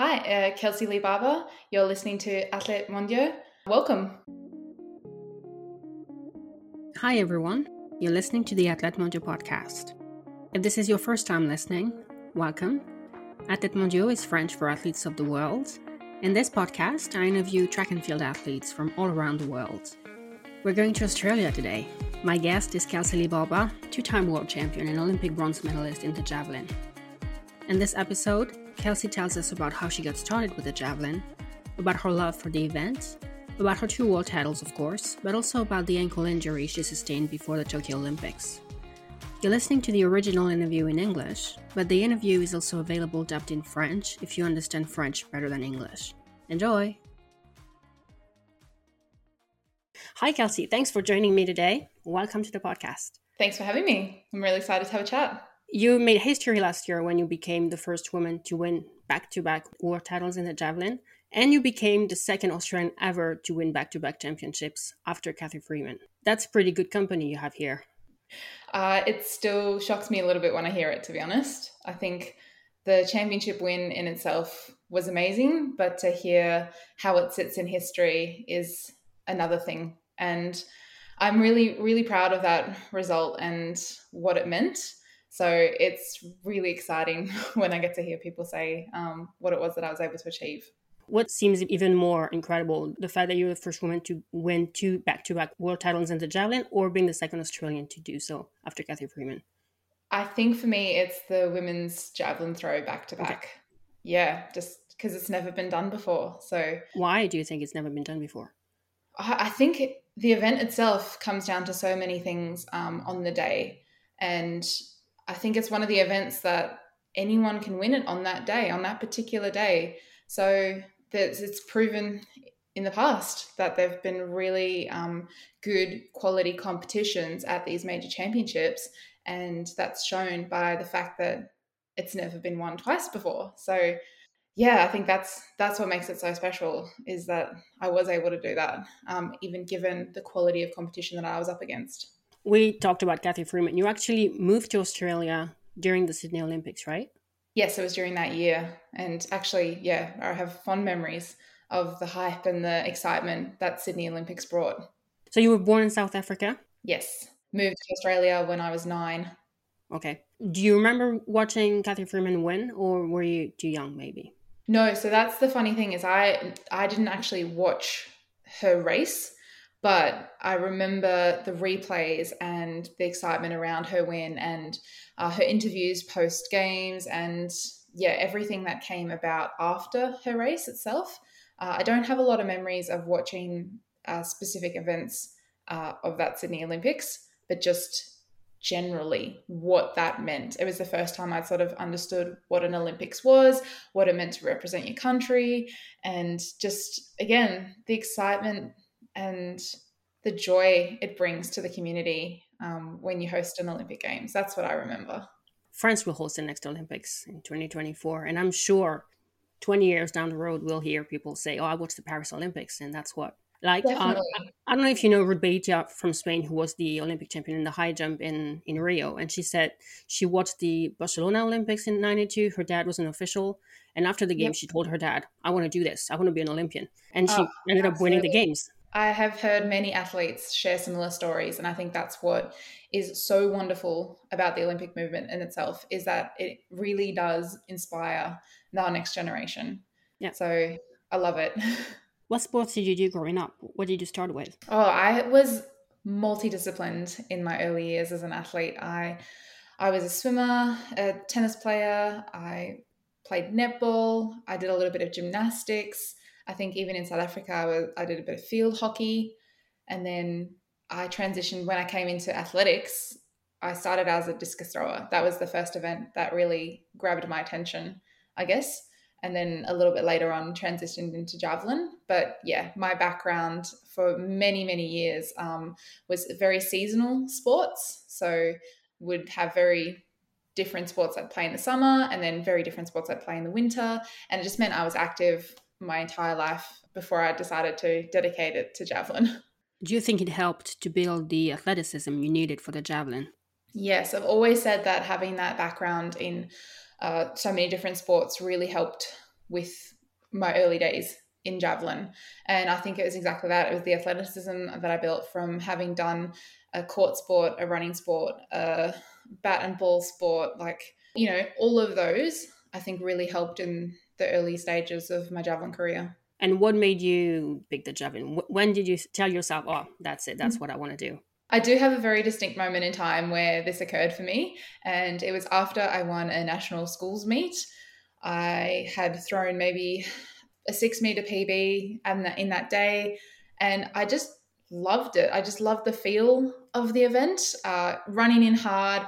Hi, uh, Kelsey Lee Barber. You're listening to Athlètes Mondiaux. Welcome. Hi, everyone. You're listening to the Athlètes Mondiaux podcast. If this is your first time listening, welcome. Athlètes Mondiaux is French for athletes of the world. In this podcast, I interview track and field athletes from all around the world. We're going to Australia today. My guest is Kelsey Lee Barber, two time world champion and Olympic bronze medalist in the javelin. In this episode, Kelsey tells us about how she got started with the javelin, about her love for the event, about her two world titles, of course, but also about the ankle injury she sustained before the Tokyo Olympics. You're listening to the original interview in English, but the interview is also available dubbed in French if you understand French better than English. Enjoy! Hi, Kelsey. Thanks for joining me today. Welcome to the podcast. Thanks for having me. I'm really excited to have a chat. You made history last year when you became the first woman to win back to back world titles in the javelin, and you became the second Australian ever to win back to back championships after Cathy Freeman. That's pretty good company you have here. Uh, it still shocks me a little bit when I hear it, to be honest. I think the championship win in itself was amazing, but to hear how it sits in history is another thing. And I'm really, really proud of that result and what it meant. So it's really exciting when I get to hear people say um, what it was that I was able to achieve. What seems even more incredible, the fact that you're the first woman to win two back to back world titles in the javelin or being the second Australian to do so after Cathy Freeman? I think for me, it's the women's javelin throw back to back. Yeah, just because it's never been done before. So, why do you think it's never been done before? I think the event itself comes down to so many things um, on the day. And I think it's one of the events that anyone can win it on that day, on that particular day. So it's proven in the past that there have been really um, good quality competitions at these major championships, and that's shown by the fact that it's never been won twice before. So, yeah, I think that's that's what makes it so special is that I was able to do that, um, even given the quality of competition that I was up against. We talked about Cathy Freeman. You actually moved to Australia during the Sydney Olympics, right? yes, it was during that year. And actually, yeah, I have fond memories of the hype and the excitement that Sydney Olympics brought. So you were born in South Africa? Yes. Moved to Australia when I was nine. Okay. Do you remember watching Cathy Freeman win or were you too young maybe? No, so that's the funny thing is I I didn't actually watch her race, but I remember the replays and the excitement around her win and uh, her interviews post games and yeah, everything that came about after her race itself. Uh, I don't have a lot of memories of watching uh, specific events uh, of that Sydney Olympics, but just generally what that meant. It was the first time I'd sort of understood what an Olympics was, what it meant to represent your country, and just again, the excitement and the joy it brings to the community um, when you host an Olympic Games. That's what I remember. France will host the next Olympics in 2024, and I'm sure 20 years down the road we'll hear people say, "Oh, I watched the Paris Olympics," and that's what. Like, uh, I don't know if you know Ruth from Spain, who was the Olympic champion in the high jump in in Rio, and she said she watched the Barcelona Olympics in '92. Her dad was an official, and after the game, yep. she told her dad, "I want to do this. I want to be an Olympian," and she oh, ended up winning the games. I have heard many athletes share similar stories, and I think that's what is so wonderful about the Olympic movement in itself is that it really does inspire the next generation. Yeah. So I love it. What sports did you do growing up? What did you start with? Oh, I was multidisciplined in my early years as an athlete. I I was a swimmer, a tennis player. I played netball. I did a little bit of gymnastics. I think even in South Africa, I, was, I did a bit of field hockey. And then I transitioned when I came into athletics. I started as a discus thrower. That was the first event that really grabbed my attention, I guess. And then a little bit later on, transitioned into javelin. But yeah, my background for many, many years um, was very seasonal sports. So would have very different sports I'd play in the summer and then very different sports I'd play in the winter. And it just meant I was active my entire life before I decided to dedicate it to javelin. Do you think it helped to build the athleticism you needed for the javelin? Yes, I've always said that having that background in uh, so many different sports really helped with my early days in javelin. And I think it was exactly that. It was the athleticism that I built from having done a court sport, a running sport, a bat and ball sport, like, you know, all of those I think really helped in the early stages of my javelin career. And what made you pick the javelin? When did you tell yourself, oh, that's it, that's mm-hmm. what I want to do? I do have a very distinct moment in time where this occurred for me, and it was after I won a national schools meet. I had thrown maybe a six meter PB in that day, and I just loved it. I just loved the feel of the event, uh, running in hard,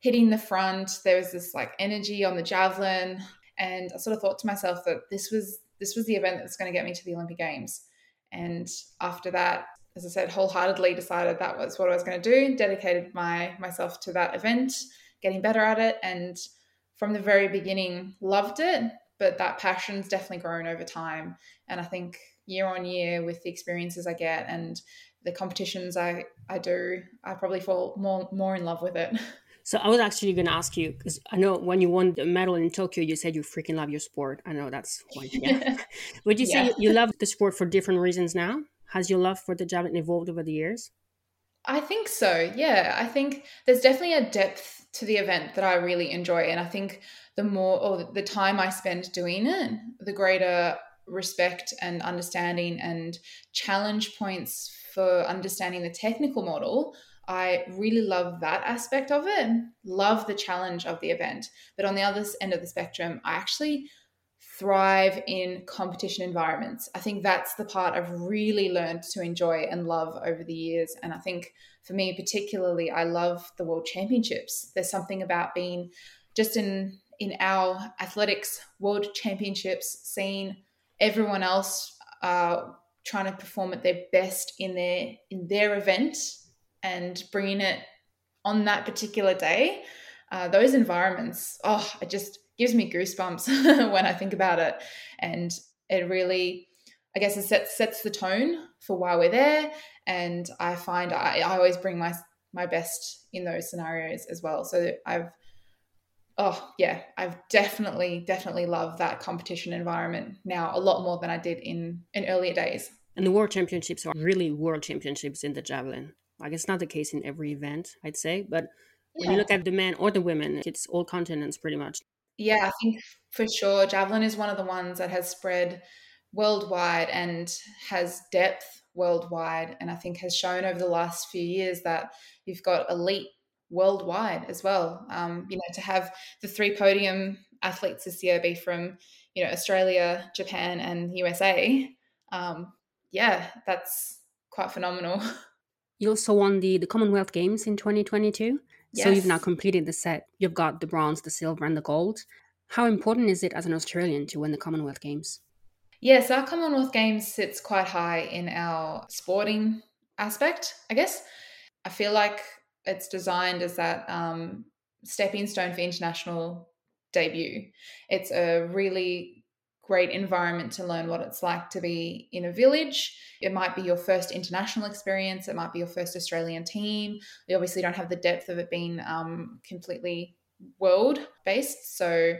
hitting the front. There was this like energy on the javelin, and I sort of thought to myself that this was this was the event that's going to get me to the Olympic Games. And after that, as I said, wholeheartedly decided that was what I was going to do. Dedicated my myself to that event, getting better at it, and from the very beginning, loved it. But that passion's definitely grown over time, and I think year on year with the experiences I get and the competitions I I do, I probably fall more more in love with it. So I was actually going to ask you because I know when you won the medal in Tokyo, you said you freaking love your sport. I know that's one. Yeah. Would you say you love the sport for different reasons now? Has your love for the javelin evolved over the years? I think so. Yeah, I think there's definitely a depth to the event that I really enjoy, and I think the more or the time I spend doing it, the greater respect and understanding and challenge points for understanding the technical model I really love that aspect of it, love the challenge of the event. But on the other end of the spectrum, I actually thrive in competition environments. I think that's the part I've really learned to enjoy and love over the years. And I think for me, particularly, I love the World Championships. There's something about being just in in our athletics World Championships, seeing everyone else uh, trying to perform at their best in their in their event and bringing it on that particular day, uh, those environments, oh, it just gives me goosebumps when I think about it. And it really, I guess, it sets, sets the tone for why we're there. And I find I, I always bring my my best in those scenarios as well. So I've, oh yeah, I've definitely definitely loved that competition environment now a lot more than I did in in earlier days. And the World Championships are really World Championships in the javelin. Like it's not the case in every event, I'd say, but when you look at the men or the women, it's all continents pretty much. Yeah, I think for sure javelin is one of the ones that has spread worldwide and has depth worldwide and I think has shown over the last few years that you've got elite worldwide as well. Um, you know, to have the three podium athletes this year be from, you know, Australia, Japan, and USA. Um, yeah, that's quite phenomenal. You also won the, the Commonwealth Games in 2022. Yes. So you've now completed the set. You've got the bronze, the silver, and the gold. How important is it as an Australian to win the Commonwealth Games? Yes, our Commonwealth Games sits quite high in our sporting aspect, I guess. I feel like it's designed as that um, stepping stone for international debut. It's a really great environment to learn what it's like to be in a village. It might be your first international experience, it might be your first Australian team. We obviously don't have the depth of it being um, completely world based. So,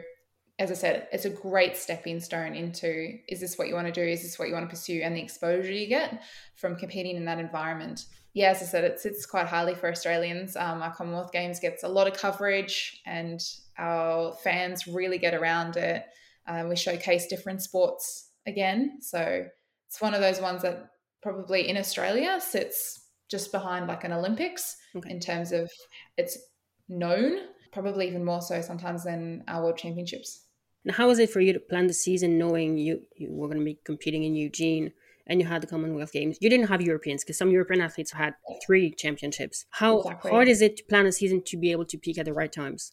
as I said, it's a great stepping stone into is this what you want to do? Is this what you want to pursue? And the exposure you get from competing in that environment. Yeah, as I said, it sits quite highly for Australians. Um, our Commonwealth Games gets a lot of coverage, and our fans really get around it um, we showcase different sports again. So it's one of those ones that probably in Australia sits just behind like an Olympics okay. in terms of it's known, probably even more so sometimes than our World Championships. Now, how was it for you to plan the season knowing you, you were going to be competing in Eugene and you had the Commonwealth Games? You didn't have Europeans because some European athletes had three championships. How exactly. hard is it to plan a season to be able to peak at the right times?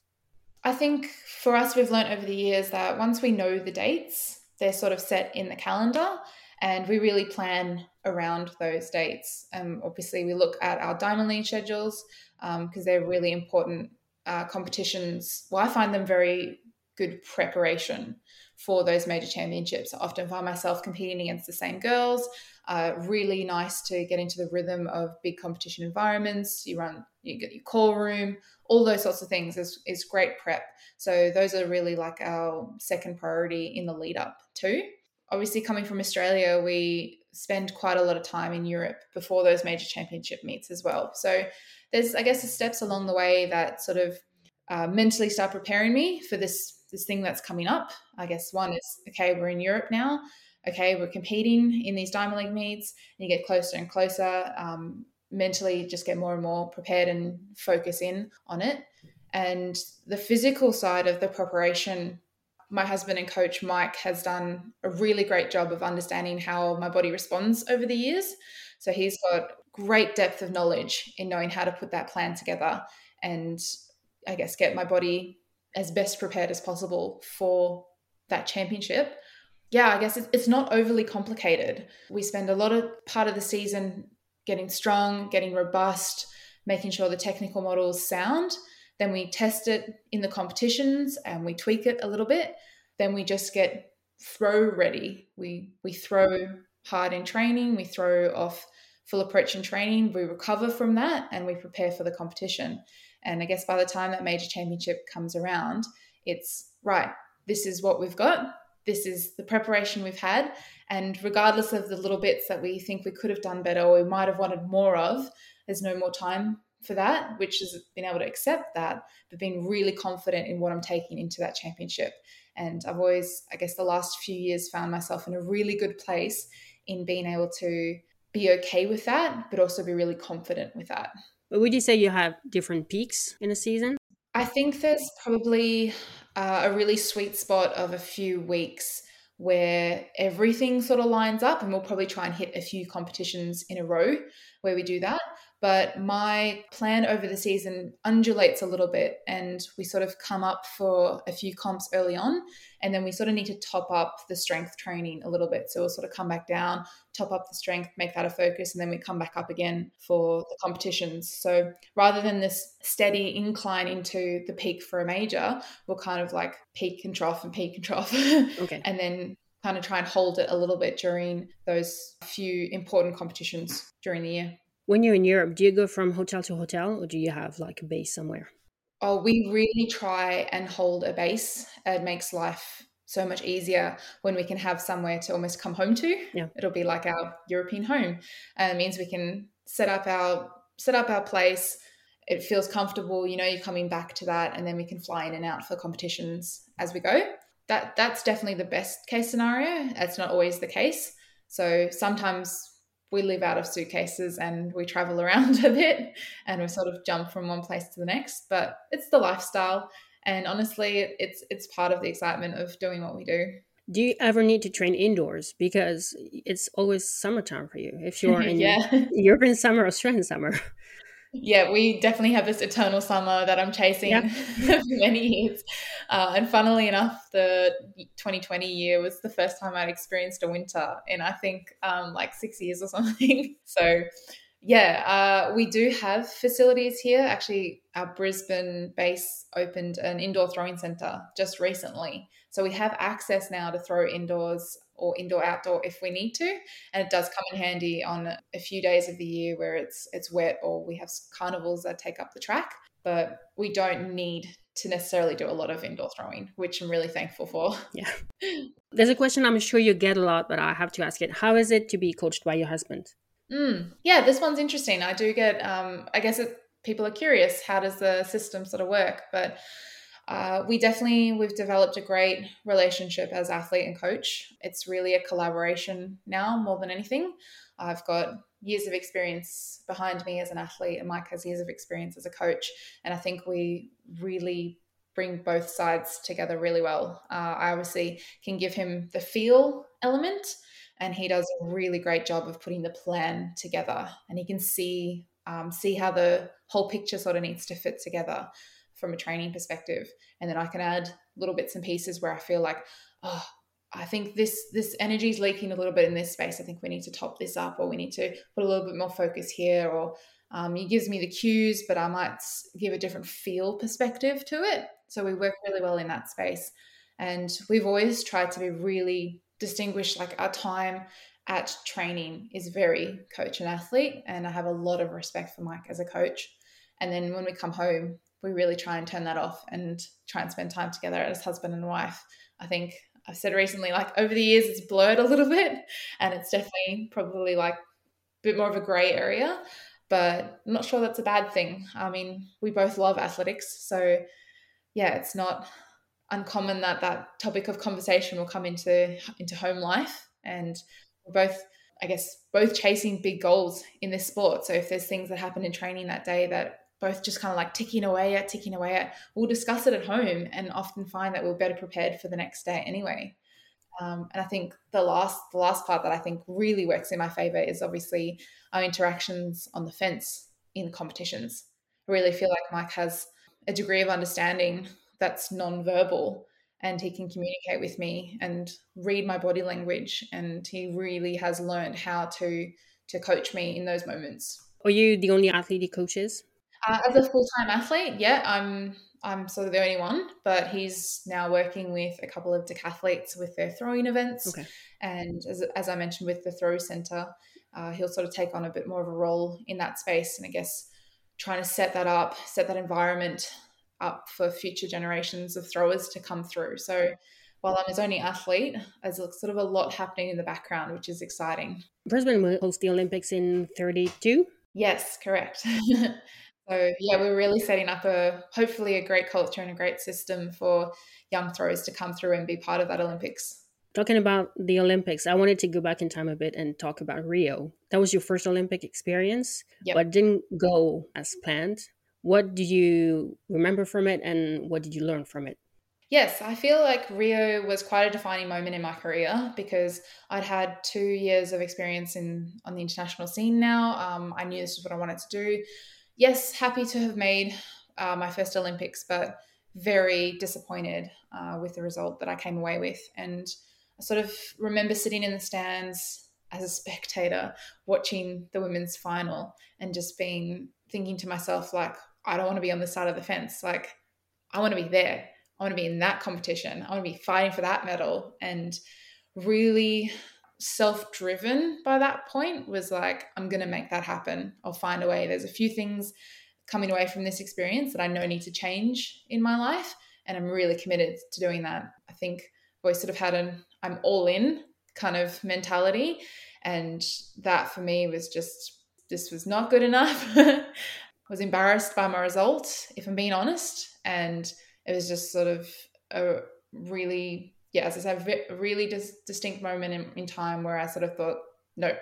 I think for us, we've learned over the years that once we know the dates, they're sort of set in the calendar and we really plan around those dates. Um, obviously, we look at our Diamond League schedules because um, they're really important uh, competitions. Well, I find them very good preparation for those major championships. I often find myself competing against the same girls. Uh, really nice to get into the rhythm of big competition environments. You run, you get your call room, all those sorts of things is, is great prep. So those are really like our second priority in the lead up too. Obviously, coming from Australia, we spend quite a lot of time in Europe before those major championship meets as well. So there's, I guess, the steps along the way that sort of uh, mentally start preparing me for this this thing that's coming up. I guess one is okay, we're in Europe now. Okay, we're competing in these Diamond League meets, and you get closer and closer. Um, mentally, just get more and more prepared and focus in on it. And the physical side of the preparation, my husband and coach Mike has done a really great job of understanding how my body responds over the years. So he's got great depth of knowledge in knowing how to put that plan together and I guess get my body as best prepared as possible for that championship. Yeah, I guess it's not overly complicated. We spend a lot of part of the season getting strong, getting robust, making sure the technical models sound. Then we test it in the competitions and we tweak it a little bit. Then we just get throw ready. We we throw hard in training, we throw off full approach in training, we recover from that and we prepare for the competition. And I guess by the time that major championship comes around, it's right, this is what we've got. This is the preparation we've had. And regardless of the little bits that we think we could have done better or we might have wanted more of, there's no more time for that, which has been able to accept that, but being really confident in what I'm taking into that championship. And I've always, I guess, the last few years found myself in a really good place in being able to be okay with that, but also be really confident with that. But would you say you have different peaks in a season? I think there's probably uh, a really sweet spot of a few weeks where everything sort of lines up, and we'll probably try and hit a few competitions in a row where we do that but my plan over the season undulates a little bit and we sort of come up for a few comps early on and then we sort of need to top up the strength training a little bit. So we'll sort of come back down top up the strength make that a focus and then we come back up again for the competitions. So rather than this steady incline into the peak for a major we'll kind of like peak and trough and peak and trough. Okay. And then kind of try and hold it a little bit during those few important competitions during the year when you're in Europe, do you go from hotel to hotel or do you have like a base somewhere? Oh, we really try and hold a base. It makes life so much easier when we can have somewhere to almost come home to. Yeah. It'll be like our European home. And it means we can set up our set up our place. It feels comfortable, you know, you're coming back to that and then we can fly in and out for competitions as we go. That that's definitely the best case scenario. That's not always the case. So sometimes we live out of suitcases and we travel around a bit and we sort of jump from one place to the next but it's the lifestyle. And honestly it's it's part of the excitement of doing what we do. Do you ever need to train indoors? Because it's always summertime for you. If you're in yeah. european summer australian summer yeah, we definitely have this eternal summer that I'm chasing for many years. Uh, and funnily enough, the 2020 year was the first time I'd experienced a winter in I think um, like six years or something. So, yeah, uh, we do have facilities here. Actually, our Brisbane base opened an indoor throwing center just recently. So we have access now to throw indoors or indoor outdoor if we need to. And it does come in handy on a few days of the year where it's it's wet or we have carnivals that take up the track. But we don't need to necessarily do a lot of indoor throwing which i'm really thankful for. Yeah. There's a question i'm sure you get a lot but i have to ask it. How is it to be coached by your husband? Mm, yeah this one's interesting. I do get um, i guess it, people are curious how does the system sort of work? But uh, we definitely we've developed a great relationship as athlete and coach. It's really a collaboration now more than anything. I've got years of experience behind me as an athlete and mike has years of experience as a coach. And i think we really bring both sides together really well. Uh, i obviously can give him the feel element and he does a really great job of putting the plan together. And he can see um, see how the whole picture sort of needs to fit together from a training perspective and then i can add little bits and pieces where i feel like oh i think this this energy is leaking a little bit in this space. I think we need to top this up or we need to put a little bit more focus here or um, he gives me the cues but i might give a different feel perspective to it. So we work really well in that space. And we've always tried to be really distinguished like our time at training is very coach and athlete and i have a lot of respect for mike as a coach. And then when we come home we really try and turn that off and try and spend time together as husband and wife. I think I've said recently, like over the years, it's blurred a little bit, and it's definitely probably like a bit more of a grey area. But I'm not sure that's a bad thing. I mean, we both love athletics, so yeah, it's not uncommon that that topic of conversation will come into into home life, and we're both, I guess, both chasing big goals in this sport. So if there's things that happen in training that day that both just kind of like ticking away at, ticking away at, we'll discuss it at home and often find that we're better prepared for the next day anyway. Um, and I think the last the last part that I think really works in my favor is obviously our interactions on the fence in competitions. I really feel like Mike has a degree of understanding that's non-verbal and he can communicate with me and read my body language and he really has learned how to to coach me in those moments. Are you the only athlete he coaches? Uh, as a full time athlete, yeah, I'm I'm sort of the only one, but he's now working with a couple of decathletes with their throwing events. Okay. And as, as I mentioned with the throw center, uh, he'll sort of take on a bit more of a role in that space. And I guess trying to set that up, set that environment up for future generations of throwers to come through. So while I'm his only athlete, there's sort of a lot happening in the background, which is exciting. Brisbane will host the Olympics in 32. Yes, correct. So yeah, we're really setting up a hopefully a great culture and a great system for young throwers to come through and be part of that Olympics. Talking about the Olympics, I wanted to go back in time a bit and talk about Rio. That was your first Olympic experience, yep. but didn't go as planned. What do you remember from it and what did you learn from it? Yes, I feel like Rio was quite a defining moment in my career because I'd had two years of experience in on the international scene now. Um, I knew this is what I wanted to do yes, happy to have made uh, my first Olympics, but very disappointed uh, with the result that I came away with. And I sort of remember sitting in the stands as a spectator watching the women's final and just being thinking to myself, like, I don't want to be on the side of the fence. Like, I want to be there. I want to be in that competition. I want to be fighting for that medal. And really self driven by that point was like, I'm going to make that happen. I'll find a way. There's a few things coming away from this experience that I know need to change in my life. And I'm really committed to doing that. I think I've always sort of had an I'm all in kind of mentality. And that for me was just, this was not good enough. I was embarrassed by my result, if I'm being honest. And it was just sort of a really yeah, as I said, a really dis- distinct moment in, in time where I sort of thought, no,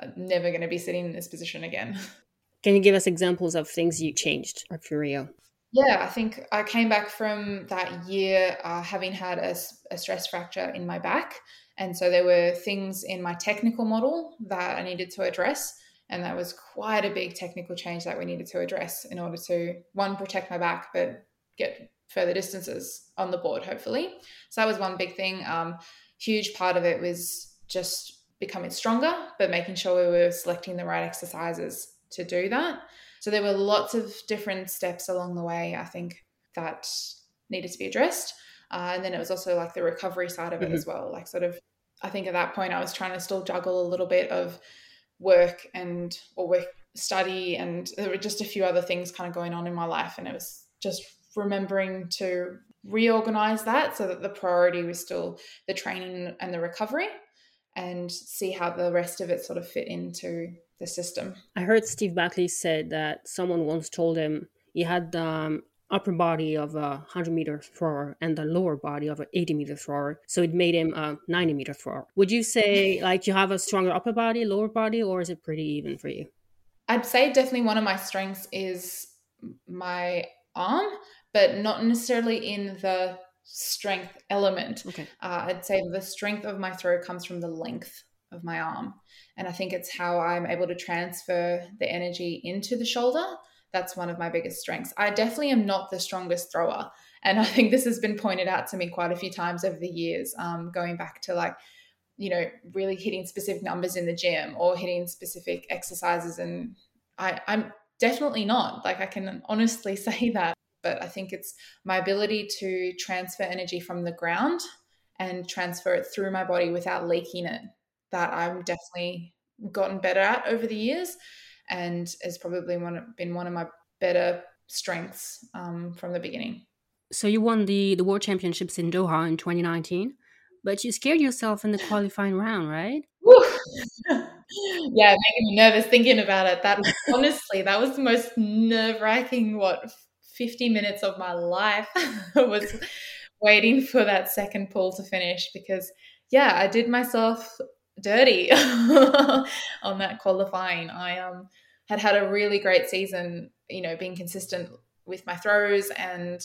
I'm never going to be sitting in this position again. Can you give us examples of things you changed after Rio? Yeah, I think I came back from that year uh, having had a, a, stress fracture in my back. And so there were things in my technical model that I needed to address. And that was quite a big technical change that we needed to address in order to, one, protect my back, but get further distances on the board, hopefully. So that was one big thing. Um, huge part of it was just becoming stronger, but making sure we were selecting the right exercises to do that. So there were lots of different steps along the way, I think, that needed to be addressed. Uh, and then it was also like the recovery side of it mm-hmm. as well. Like, sort of, I think at that point I was trying to still juggle a little bit of work and or work study, and there were just a few other things kind of going on in my life, and it was just remembering to reorganize that so that the priority was still the training and the recovery and see how the rest of it sort of fit into the system. I heard Steve Backley said that someone once told him he had the um, upper body of a 100 meter thrower and the lower body of an 80 meter thrower. So it made him a 90 meter thrower. Would you say like you have a stronger upper body, lower body, or is it pretty even for you? I'd say definitely one of my strengths is my arm, but not necessarily in the strength element. Okay. Uh, I'd say the strength of my throw comes from the length of my arm. And I think it's how I'm able to transfer the energy into the shoulder. That's one of my biggest strengths. I definitely am not the strongest thrower. And I think this has been pointed out to me quite a few times over the years, um, going back to like, you know, really hitting specific numbers in the gym or hitting specific exercises. And I, I'm definitely not. Like, I can honestly say that but I think it's my ability to transfer energy from the ground and transfer it through my body without leaking it that I'm definitely gotten better at over the years and has probably one, been one of my better strengths um, from the beginning. So you won the, the World Championships in Doha in 2019. but you scared yourself in the qualifying round, right? yeah, making me nervous thinking about it. That honestly, that was the most nerve wracking, what, 50 minutes of my life was waiting for that second pool to finish because, yeah, I did myself dirty on that qualifying. I um, had had a really great season, you know, being consistent with my throws and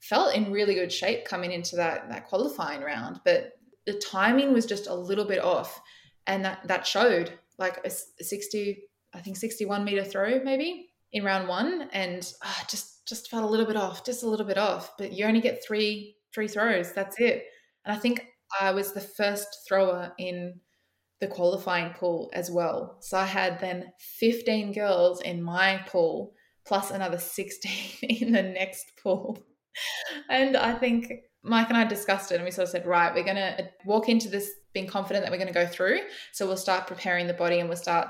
felt in really good shape coming into that that qualifying round. But the timing was just a little bit off, and that that showed like a, 60, I think 61 meter throw maybe in round one, and uh, just just felt a little bit off, just a little bit off. But you only get three three throws, that's it. And I think I was the first thrower in the qualifying pool as well. So I had then 15 girls in my pool plus another 16 in the next pool. And I think Mike and I discussed it and we sort of said, right, we're going to uh, walk into this being confident that we're going to go through. So we'll start preparing the body and we'll start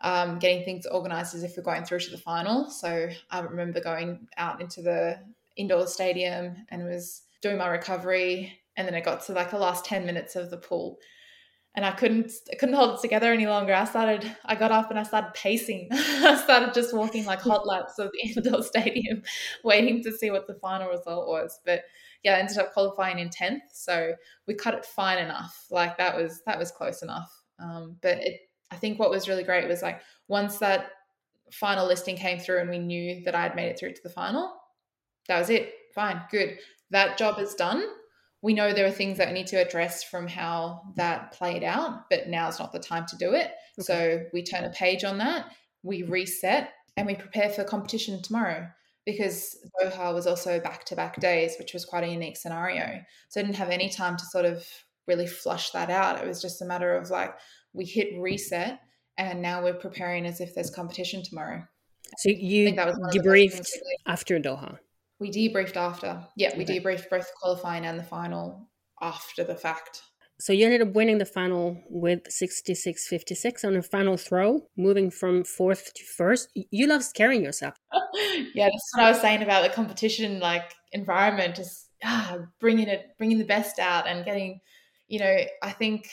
um, getting things organized as if we're going through to the final. So I remember going out into the indoor stadium and was doing my recovery. And then it got to like the last 10 minutes of the pool and I couldn't I couldn't hold it together any longer. I started I got up and I started pacing. I started just walking like hot laps of the indoor stadium, waiting to see what the final result was. But yeah, I ended up qualifying in tenth, so we cut it fine enough. Like that was that was close enough. Um, but it, I think what was really great was like once that final listing came through and we knew that I had made it through to the final, that was it. Fine, good. That job is done we know there are things that we need to address from how that played out, but now is not the time to do it. Okay. So we turn a page on that, we reset, and we prepare for competition tomorrow because Doha was also back to back days, which was quite a unique scenario. So I didn't have any time to sort of really flush that out. It was just a matter of like, we hit reset and now we're preparing as if there's competition tomorrow. So you debriefed after Doha? We debriefed after. Yeah, we okay. debriefed both qualifying and the final after the fact. So you ended up winning the final with 66-56 on a final throw, moving from fourth to first. You love scaring yourself. yeah, that's what I was saying about the competition like environment, just ah, bringing it, bringing the best out, and getting, you know, I think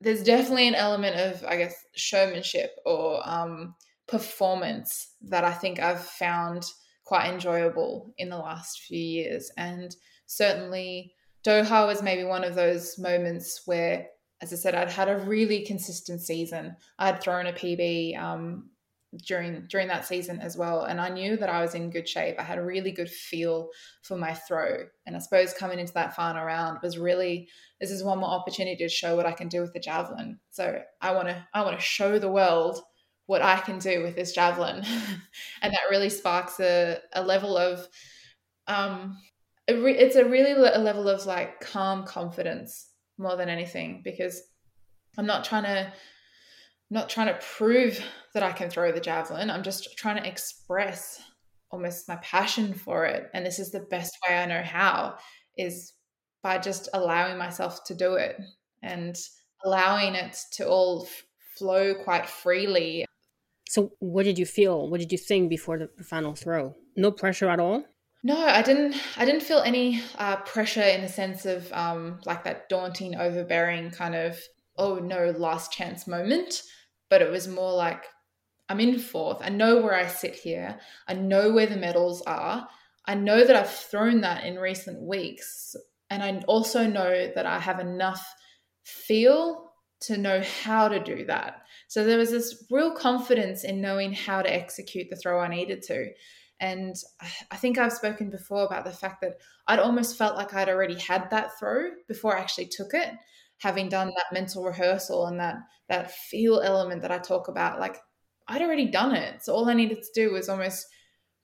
there's definitely an element of, I guess, showmanship or um, performance that I think I've found – quite enjoyable in the last few years. And certainly Doha was maybe one of those moments where, as I said, I'd had a really consistent season. I'd thrown a PB um, during during that season as well, and I knew that I was in good shape. I had a really good feel for my throw, and I suppose coming into that final round was really this is one more opportunity to show what I can do with the javelin. So I want to I want to show the world what I can do with this javelin. and that really sparks a, a level of, um, re- it's a really a level of like calm confidence more than anything because I'm not trying to, not trying to prove that I can throw the javelin. I'm just trying to express almost my passion for it. And this is the best way I know how is by just allowing myself to do it and allowing it to all flow quite freely so, what did you feel? What did you think before the final throw? No pressure at all. No, I didn't. I didn't feel any uh, pressure in the sense of um, like that daunting, overbearing kind of oh no, last chance moment. But it was more like I'm in fourth. I know where I sit here. I know where the medals are. I know that I've thrown that in recent weeks, and I also know that I have enough feel to know how to do that. So there was this real confidence in knowing how to execute the throw I needed to. And I think I've spoken before about the fact that I'd almost felt like I'd already had that throw before I actually took it, having done that mental rehearsal and that that feel element that I talk about. Like I'd already done it. So all I needed to do was almost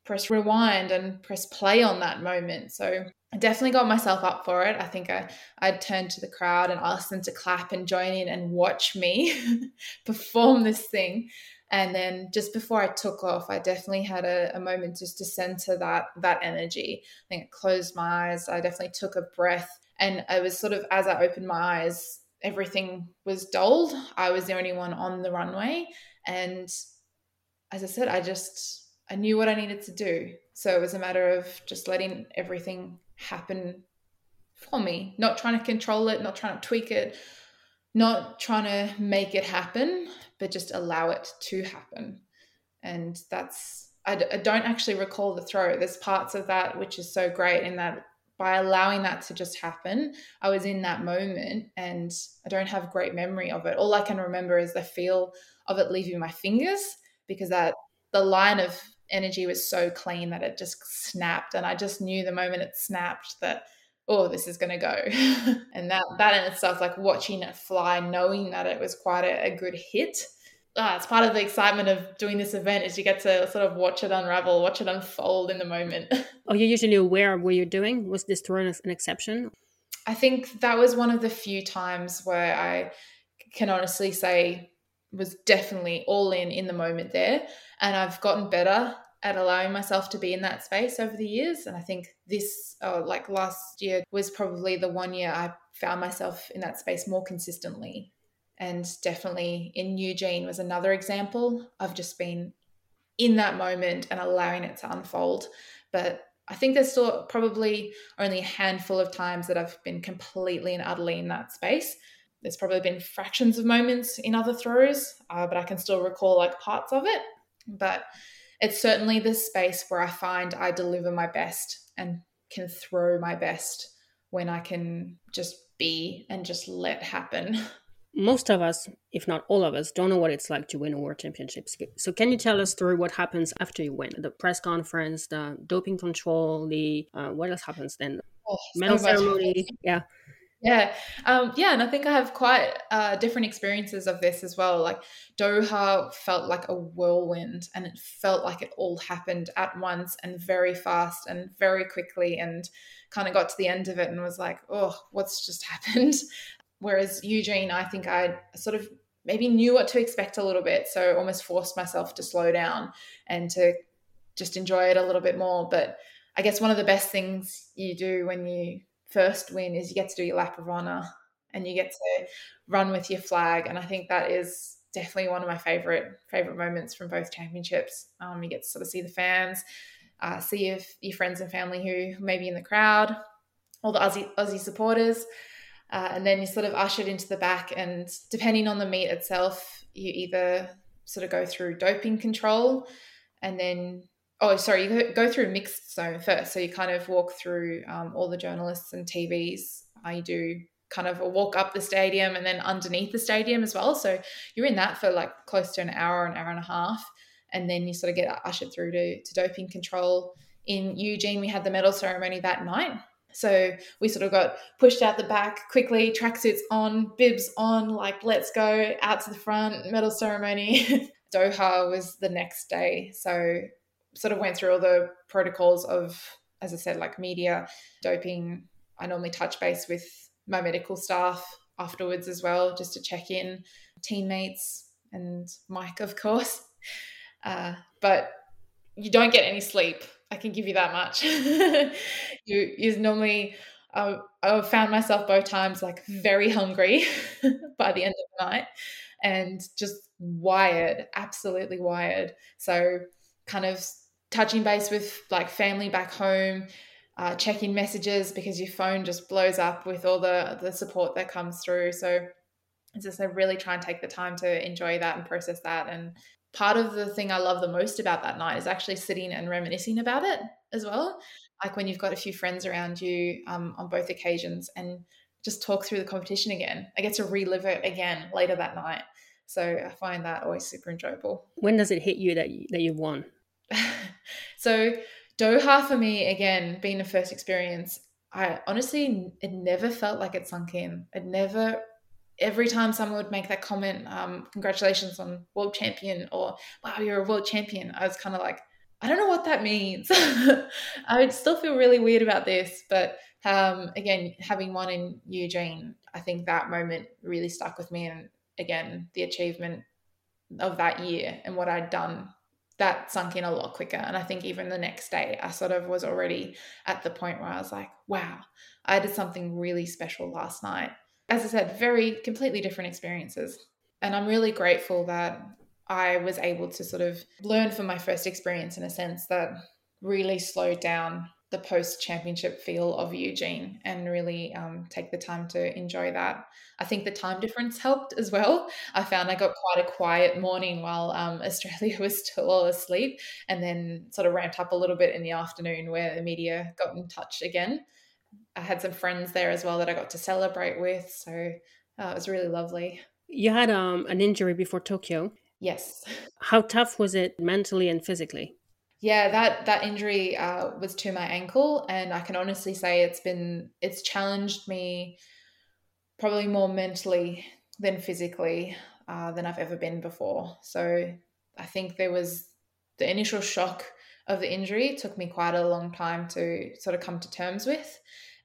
press rewind and press play on that moment. So I definitely got myself up for it. I think I I turned to the crowd and asked them to clap and join in and watch me perform this thing. And then just before I took off, I definitely had a, a, moment just to center that that energy. I think I closed my eyes. I definitely took a breath, and I was sort of as I opened my eyes, everything was dulled. I was the only one on the runway, and as I said, I just I knew what I needed to do. So it was a matter of just letting everything happen for me, not trying to control it, not trying to tweak it, not trying to make it happen, but just allow it to happen. And that's, I d- I don't actually recall the throw. There's parts of that which is so great in that by allowing that to just happen, I was in that moment and I don't have great memory of it. All I can remember is the feel of it leaving my fingers because that the line of energy was so clean that it just snapped. And I just knew the moment it snapped that oh, this is going to go. and that, that in itself, like watching it fly, knowing that it was quite a, a good hit. Ah, it's part of the excitement of doing this event is you get to sort of watch it unravel, watch it unfold in the moment. Oh, you're usually aware of what you're doing. Was this thrown as an exception? I think that was one of the few times where I can honestly say was definitely all in in the moment there. And I've gotten better at allowing myself to be in that space over the years. And I think this, oh, like last year, was probably the one year I found myself in that space more consistently. And definitely in Eugene was another example of just being in that moment and allowing it to unfold. But I think there's still probably only a handful of times that I've been completely and utterly in that space. There's probably been fractions of moments in other throws, uh, but I can still recall like parts of it. But it's certainly the space where I find I deliver my best and can throw my best when I can just be and just let happen. Most of us, if not all of us, don't know what it's like to win a world championships. So, can you tell us through what happens after you win? The press conference, the doping control, the uh, what else happens then? Oh, Medal so ceremony, yeah. Yeah, um, yeah, and I think I have quite uh, different experiences of this as well. Like Doha felt like a whirlwind, and it felt like it all happened at once and very fast and very quickly, and kind of got to the end of it and was like, "Oh, what's just happened?" Whereas Eugene, I think I sort of maybe knew what to expect a little bit, so almost forced myself to slow down and to just enjoy it a little bit more. But I guess one of the best things you do when you first win is you get to do your lap of honor and you get to run with your flag. And I think that is definitely one of my favorite favorite moments from both championships. Um, you get to sort of see the fans, uh, see your, your friends and family who may be in the crowd, all the Aussie Aussie supporters. Uh, and then you're sort of ushered into the back, and depending on the meet itself, you either sort of go through doping control, and then oh sorry you go through mixed zone first. So you kind of walk through um, all the journalists and tvs I do kind of a walk up the stadium and then underneath the stadium as well. So you're in that for like close to an hour an hour and a half and then you sort of get ushered through to, to doping control. In eugene we had the medal ceremony that night so we sort of got pushed out the back quickly, tracksuits on, bibs on, like let's go out to the front, medal ceremony. Doha was the next day. So sort of went through all the protocols of, as I said, like media, doping. I normally touch base with my medical staff afterwards as well, just to check in, teammates and Mike, of course. Uh, but you don't get any sleep. I can give you that much. you is normally uh, I found myself both times like very hungry by the end of the night and just wired, absolutely wired. So kind of touching base with like family back home, uh, checking messages because your phone just blows up with all the the support that comes through. So it's just I really try and take the time to enjoy that and process that. And part of the thing I love the most about that night is actually sitting and reminiscing about it as well. Like when you've got a few friends around you um, on both occasions and just talk through the competition again. I get to relive it again later that night. So I find that always super enjoyable. When does it hit you that you, that you've won? so Doha for me, again, being a first experience, I honestly, it never felt like it sunk in. It never, every time someone would make that comment, um, congratulations on world champion or wow, you're a world champion, I was kind of like, I don't know what that means. I would still feel really weird about this, but um, again, having won in Eugene, I think that moment really stuck with me. And again, the achievement of that year and what I'd done that sunk in a lot quicker. And I think even the next day, I sort of was already at the point where I was like, wow, I did something really special last night. As I said, very completely different experiences. And I'm really grateful that I was able to sort of learn from my first experience in a sense that really slowed down the post championship feel of Eugene and really um, take the time to enjoy that. I think the time difference helped as well. I found I got quite a quiet morning while um, Australia was still all asleep, and then sort of ramped up a little bit in the afternoon where the media got in touch again. I had some friends there as well that I got to celebrate with, so uh, it was really lovely. You had um, an injury before Tokyo. Yes. How tough was it mentally and physically? Yeah, that that injury uh, was to my ankle, and I can honestly say it's been it's challenged me probably more mentally than physically uh, than I've ever been before. So I think there was the initial shock of the injury took me quite a long time to sort of come to terms with,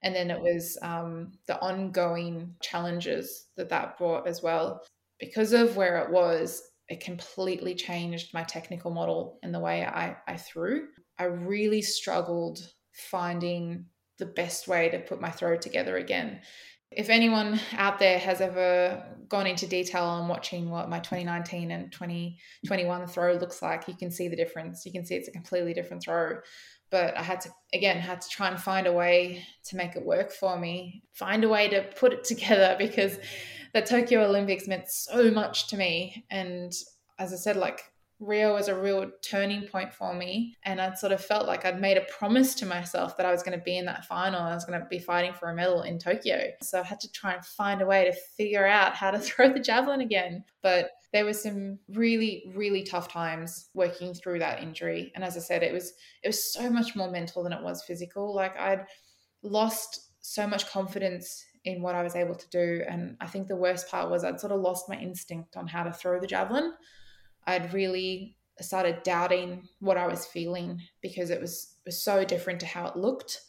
and then it was um, the ongoing challenges that that brought as well because of where it was it completely changed my technical model and the way I, I threw. I really struggled finding the best way to put my throw together again. If anyone out there has ever gone into detail on watching what my 2019 and 2021 throw looks like, you can see the difference. You can see it's a completely different throw. But I had to, again, had to try and find a way to make it work for me, find a way to put it together because the Tokyo Olympics meant so much to me. And as I said, like Rio was a real turning point for me. And I'd sort of felt like I'd made a promise to myself that I was going to be in that final. I was going to be fighting for a medal in Tokyo. So I had to try and find a way to figure out how to throw the javelin again. But there were some really, really tough times working through that injury. And as I said, it was it was so much more mental than it was physical. Like I'd lost so much confidence in what I was able to do. And I think the worst part was I'd sort of lost my instinct on how to throw the javelin. I'd really started doubting what I was feeling because it was, was so different to how it looked.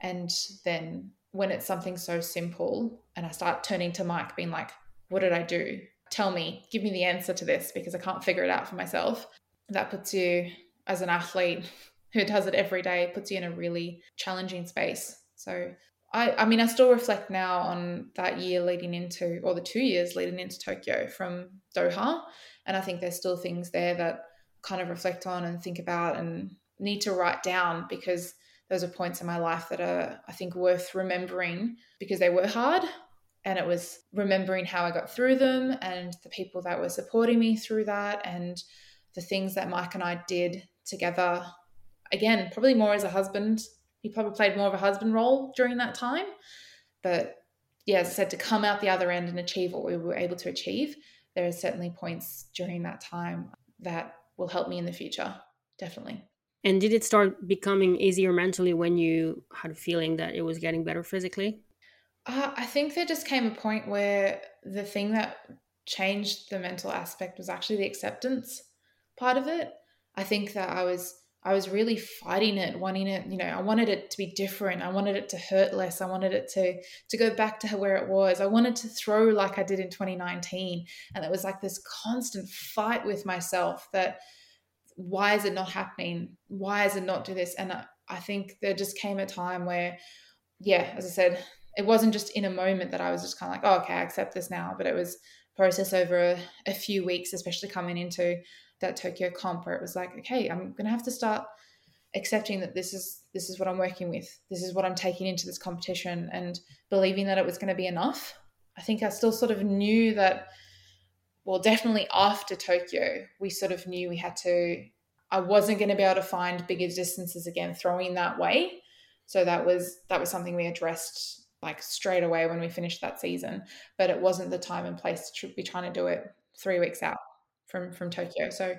And then when it's something so simple and I start turning to Mike, being like, what did I do? Tell me, give me the answer to this because I can't figure it out for myself. That puts you as an athlete who does it every day, puts you in a really challenging space. So I, I mean, I still reflect now on that year leading into, or the two years leading into Tokyo from Doha. And I think there's still things there that kind of reflect on and think about and need to write down because those are points in my life that are, I think, worth remembering because they were hard. And it was remembering how I got through them and the people that were supporting me through that and the things that Mike and I did together. Again, probably more as a husband he probably played more of a husband role during that time. But yeah, as I said, to come out the other end and achieve what we were able to achieve, there are certainly points during that time that will help me in the future. Definitely. And did it start becoming easier mentally when you had a feeling that it was getting better physically? Uh, I think there just came a point where the thing that changed the mental aspect was actually the acceptance part of it. I think that I was I was really fighting it, wanting it, you know, I wanted it to be different. I wanted it to hurt less. I wanted it to to go back to where it was. I wanted to throw like I did in 2019. And it was like this constant fight with myself that why is it not happening? Why is it not do this? And I, I think there just came a time where, yeah, as I said, it wasn't just in a moment that I was just kind of like, oh, okay, I accept this now. But it was process over a, a few weeks, especially coming into that Tokyo comp where it was like, okay, I'm gonna have to start accepting that this is this is what I'm working with. This is what I'm taking into this competition and believing that it was gonna be enough. I think I still sort of knew that well, definitely after Tokyo, we sort of knew we had to I wasn't going to be able to find bigger distances again throwing that way. So that was that was something we addressed like straight away when we finished that season. But it wasn't the time and place to be trying to do it three weeks out from from Tokyo. So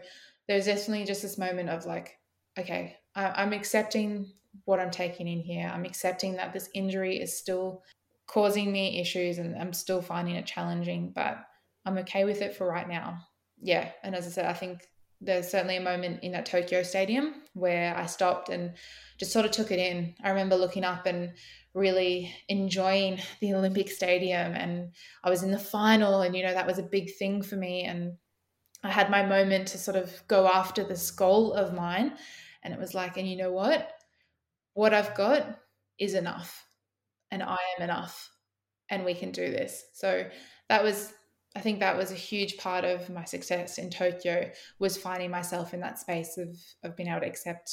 there's definitely just this moment of like, okay, I, I'm accepting what I'm taking in here. I'm accepting that this injury is still causing me issues and I'm still finding it challenging, but I'm okay with it for right now. Yeah. And as I said, I think there's certainly a moment in that Tokyo stadium where I stopped and just sort of took it in. I remember looking up and really enjoying the Olympic Stadium and I was in the final and you know that was a big thing for me and I had my moment to sort of go after this goal of mine. And it was like, and you know what? What I've got is enough. And I am enough. And we can do this. So that was, I think that was a huge part of my success in Tokyo was finding myself in that space of, of being able to accept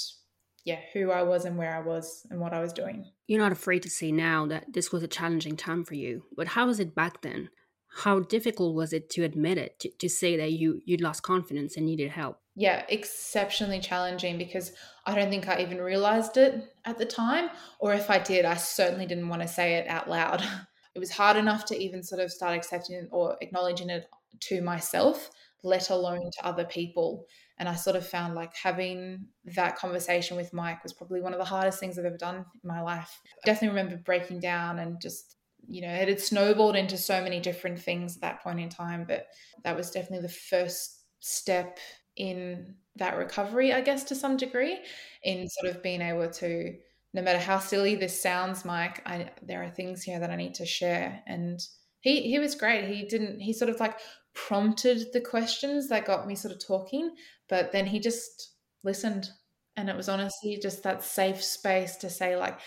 yeah, who I was and where I was and what I was doing. You're not afraid to say now that this was a challenging time for you, but how was it back then? How difficult was it to admit it, to, to say that you you'd lost confidence and needed help? Yeah, exceptionally challenging because I don't think I even realized it at the time, or if I did, I certainly didn't want to say it out loud. It was hard enough to even sort of start accepting it or acknowledging it to myself, let alone to other people. And I sort of found like having that conversation with Mike was probably one of the hardest things I've ever done in my life. I definitely remember breaking down and just, you know, it had snowballed into so many different things at that point in time. But that was definitely the first step in that recovery, I guess, to some degree, in sort of being able to, no matter how silly this sounds, Mike, I, there are things here that I need to share. And he he was great. He didn't. He sort of like prompted the questions that got me sort of talking, but then he just listened. And it was honestly just that safe space to say, like,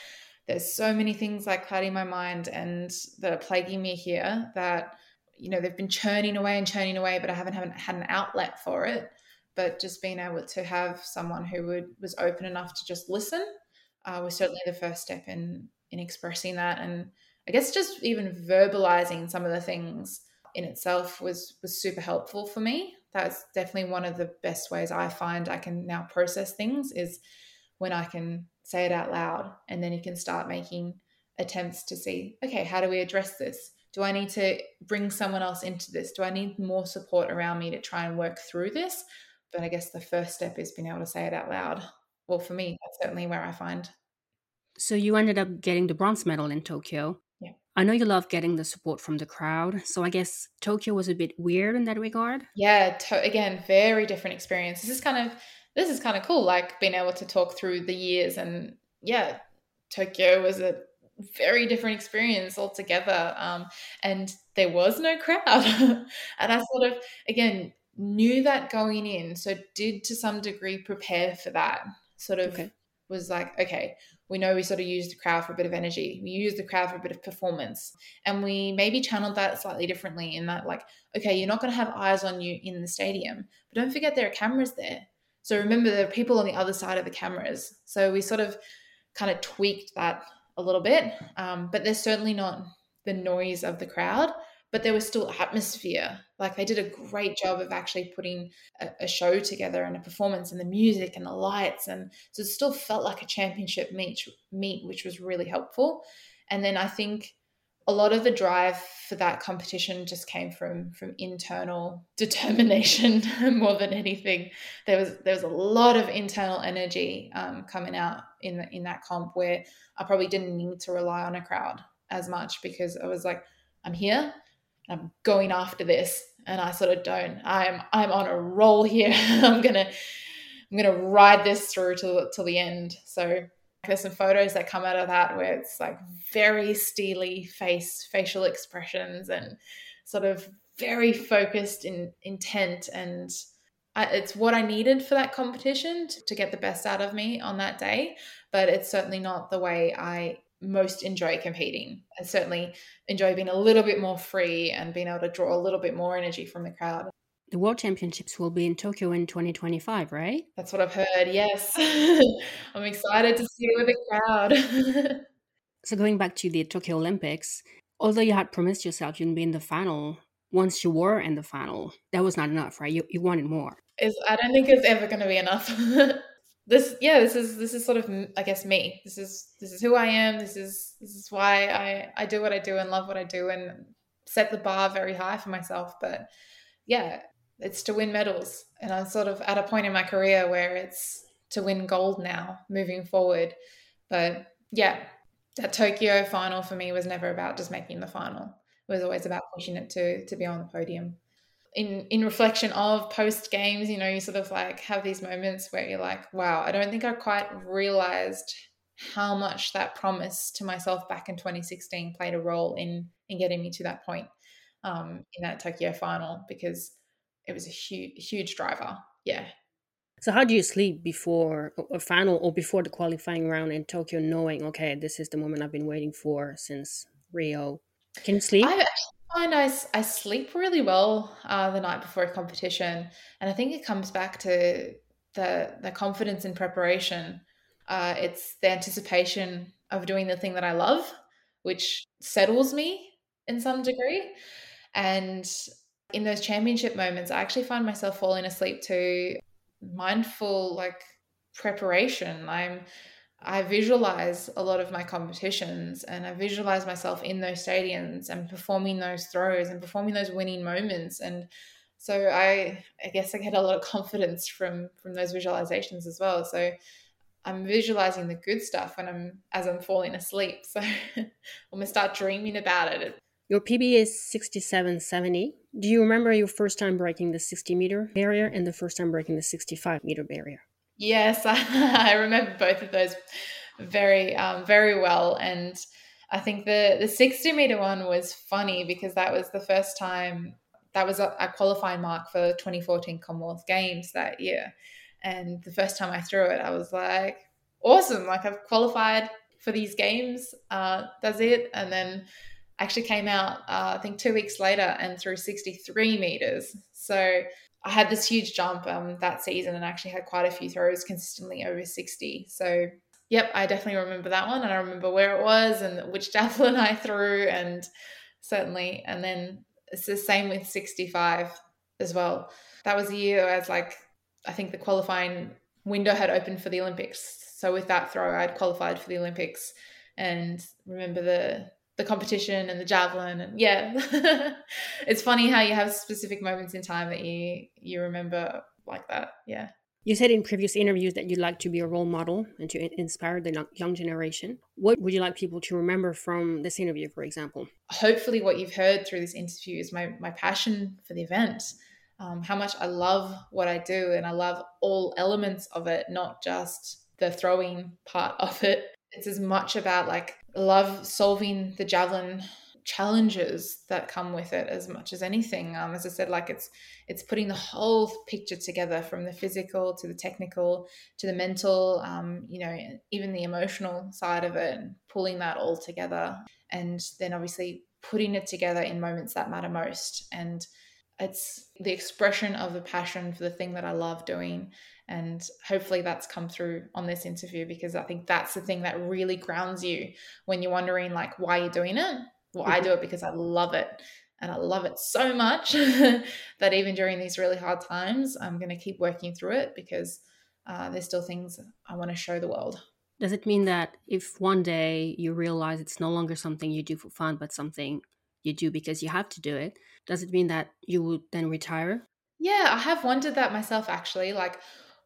there's so many things like clouding my mind and that are plaguing me here that, you know, they've been churning away and churning away, but I haven't, haven't had an outlet for it. But just being able to have someone who would was open enough to just listen uh, was certainly the first step in in expressing that. And I guess just even verbalizing some of the things in itself was was super helpful for me. That's definitely one of the best ways I find I can now process things is when I can say it out loud and then you can start making attempts to see, okay, how do we address this? Do I need to bring someone else into this? Do I need more support around me to try and work through this? But I guess the first step is being able to say it out loud. Well, for me, that's certainly where I find. So you ended up getting the bronze medal in Tokyo. I know you love getting the support from the crowd, so I guess Tokyo was a bit weird in that regard. Yeah, to- again, very different experience. This is kind of this is kind of cool, like being able to talk through the years, and yeah, Tokyo was a very different experience altogether. Um, and there was no crowd, and I sort of again knew that going in, so did to some degree prepare for that. Sort of okay. was like, okay, we know we sort of use the crowd for a bit of energy we use the crowd for a bit of performance and we maybe channeled that slightly differently in that like okay you're not going to have eyes on you in the stadium but don't forget there are cameras there so remember there are people on the other side of the cameras so we sort of kind of tweaked that a little bit um, but there's certainly not the noise of the crowd but there was still atmosphere. Like they did a great job of actually putting a, a, show together and a performance and the music and the lights, and so it still felt like a championship meet, meet, which was really helpful. And then I think a lot of the drive for that competition just came from from internal determination more than anything. There was there was a lot of internal energy um, coming out in the, in that comp where I probably didn't need to rely on a crowd as much because I was like, I'm here I'm going after this and I sort of don't. I'm I'm on a roll here. I'm gonna I'm gonna ride this through till till the end. So there's some photos that come out of that where it's like very steely face facial expressions and sort of very focused in intent and I, it's what I needed for that competition to, to get the best out of me on that day but it's certainly not the way I most enjoy competing. I certainly enjoy being a little bit more free and being able to draw a little bit more energy from the crowd. The World Championships will be in Tokyo in 2025, right? That's what I've heard, yes. I'm excited to see it with the crowd. so, going back to the Tokyo Olympics, although you had promised yourself you'd be in the final, once you were in the final, that was not enough, right? You, you wanted more. Is I don't think it's ever going to be enough this yeah this is this is sort of i guess me this is this is who i am this is this is why i i do what i do and love what i do and set the bar very high for myself but yeah it's to win medals. And i'm sort of at a point in my career where it's to win gold now moving forward. But yeah that tokyo final for me was never about just making the final. It was always about pushing it to to be on the podium. In in reflection of post games you know you sort of like have these moments where you're like wow i don't think i quite realized how much that promise to myself back in 2016 played a role in in getting me to that point um, in that tokyo final because it was a huge huge driver yeah so how do you sleep before a final or before the qualifying round in tokyo knowing okay this is the moment i've been waiting for since rio can you sleep i find I, I sleep really well uh, the night before a competition. And I think it comes back to the, the confidence in preparation. Uh, it's the anticipation of doing the thing that I love, which settles me in some degree. And in those championship moments, I actually find myself falling asleep to mindful like preparation. I'm I visualize a lot of my competitions and I visualize myself in those stadiums and performing those throws and performing those winning moments. And so I I guess I get a lot of confidence from from those visualizations as well. So I'm visualizing the good stuff when I'm as I'm falling asleep. So I'm gonna start dreaming about it. Your PB is 6770. Do you remember your first time breaking the 60 meter barrier and the first time breaking the 65 meter barrier? Yes, I remember both of those very, um, very well. And I think the the 60 meter one was funny because that was the first time that was a, a qualifying mark for the 2014 Commonwealth Games that year. And the first time I threw it, I was like, awesome! Like I've qualified for these games. Uh, that's it. And then actually came out, uh, I think, two weeks later and threw 63 meters. So I had this huge jump um, that season and actually had quite a few throws consistently over 60. So, yep, I definitely remember that one. And I remember where it was and which javelin I threw. And certainly, and then it's the same with 65 as well. That was a year as like, I think the qualifying window had opened for the Olympics. So, with that throw, I'd qualified for the Olympics. And remember the the competition and the javelin and yeah. It's funny how you have specific moments in time that you you remember like that yeah. You said in previous interviews that you'd like to be a role model and to inspire the young generation. What would you like people to remember from this interview for example? Hopefully what you've heard through this interview is my my passion for the event. Um, how much i love what i do and i love all elements of it not just the throwing part of it. It's as much about like love solving the javelin challenges that come with it as much as anything. Um, as i said like it's it's putting the whole picture together from the physical to the technical to the mental um, you know even the emotional side of it and pulling that all together and then obviously putting it together in moments that matter most. And it's the expression of the passion for the thing that i love doing and hopefully that's come through on this interview because I think that's the thing that really grounds you when you're wondering, like, why you're doing it. Well, I mm-hmm. do it because I love it. And I love it so much that even during these really hard times, I'm going to keep working through it because uh, there's still things I want to show the world. Does it mean that if one day you realize it's no longer something you do for fun, but something you do because you have to do it, does it mean that you would then retire? Yeah, I have wondered that myself actually. Like,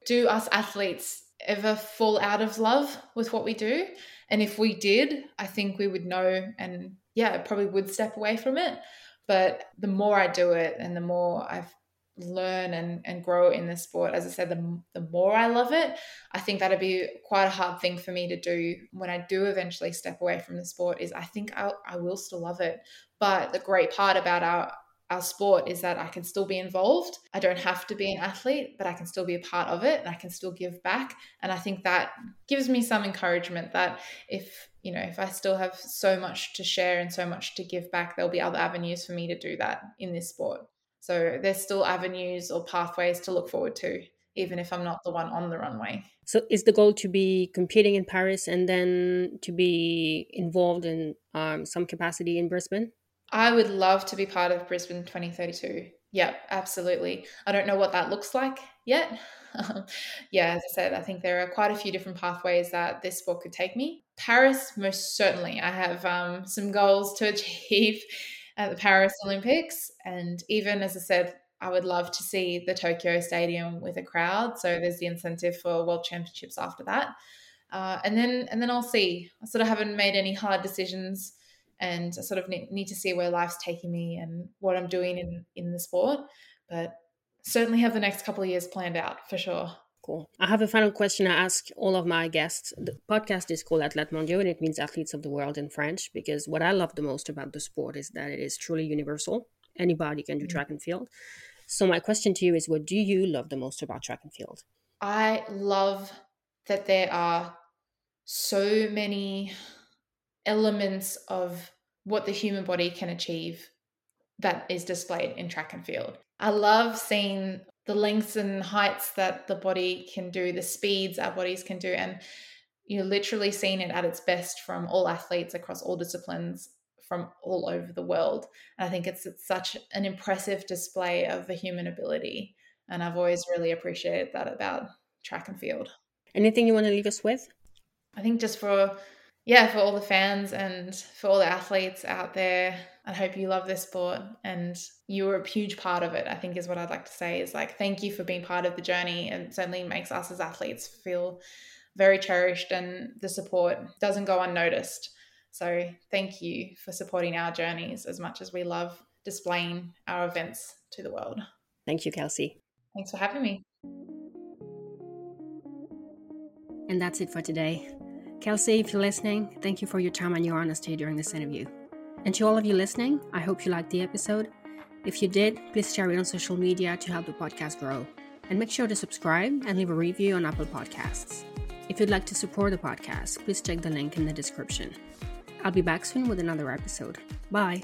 do us athletes ever fall out of love with what we do? And if we did, I think we would know and yeah, probably would step away from it. But the more I do it and the more I've learn and, and grow in the sport, as I said, the, the more I love it, I think that'd be quite a hard thing for me to do when I do eventually step away from the sport is I think I'll, I will still love it. But the great part about our our sport is that I can still be involved. I don't have to be an athlete, but I can still be a part of it and I can still give back. And I think that gives me some encouragement that if, you know, if I still have so much to share and so much to give back, there'll be other avenues for me to do that in this sport. So there's still avenues or pathways to look forward to, even if I'm not the one on the runway. So is the goal to be competing in Paris and then to be involved in um, some capacity in Brisbane? I would love to be part of Brisbane 2032. Yep, absolutely. I don't know what that looks like yet. yeah, as I said, I think there are quite a few different pathways that this sport could take me. Paris, most certainly. I have um, some goals to achieve at the Paris Olympics. And even as I said, I would love to see the Tokyo Stadium with a crowd. So there's the incentive for World Championships after that. Uh, and then and then I'll see. I sort of haven't made any hard decisions and I sort of need, to see where life's taking me and what I'm doing in in the sport. But certainly have the next couple of years planned out for sure. Cool. I have a final question I ask all of my guests. The podcast is called Athlètes Mondiaux and it means athletes of the world in French because what I love the most about the sport is that it is truly universal. Anybody can do mm-hmm. track and field. So my question to you is what do you love the most about track and field? I love that there are so many elements of what the human body can achieve that is displayed in track and field. I love seeing the lengths and heights that the body can do, the speeds our bodies can do. And you're literally seeing it at its best from all athletes across all disciplines from all over the world. And I think it's, it's such an impressive display of the human ability. And I've always really appreciated that about track and field. Anything you want to leave us with? I think just for, yeah, for all the fans and for all the athletes out there, I hope you love this sport and you were a huge part of it. I think is what I'd like to say is like, thank you for being part of the journey and certainly makes us as athletes feel very cherished and the support doesn't go unnoticed. So thank you for supporting our journeys as much as we love displaying our events to the world. Thank you, Kelsey. Thanks for having me. And that's it for today. Kelsey, if you're listening, thank you for your time and your honesty during this interview. And to all of you listening, I hope you liked the episode. If you did, please share it on social media to help the podcast grow. And make sure to subscribe and leave a review on Apple Podcasts. If you'd like to support the podcast, please check the link in the description. I'll be back soon with another episode. Bye.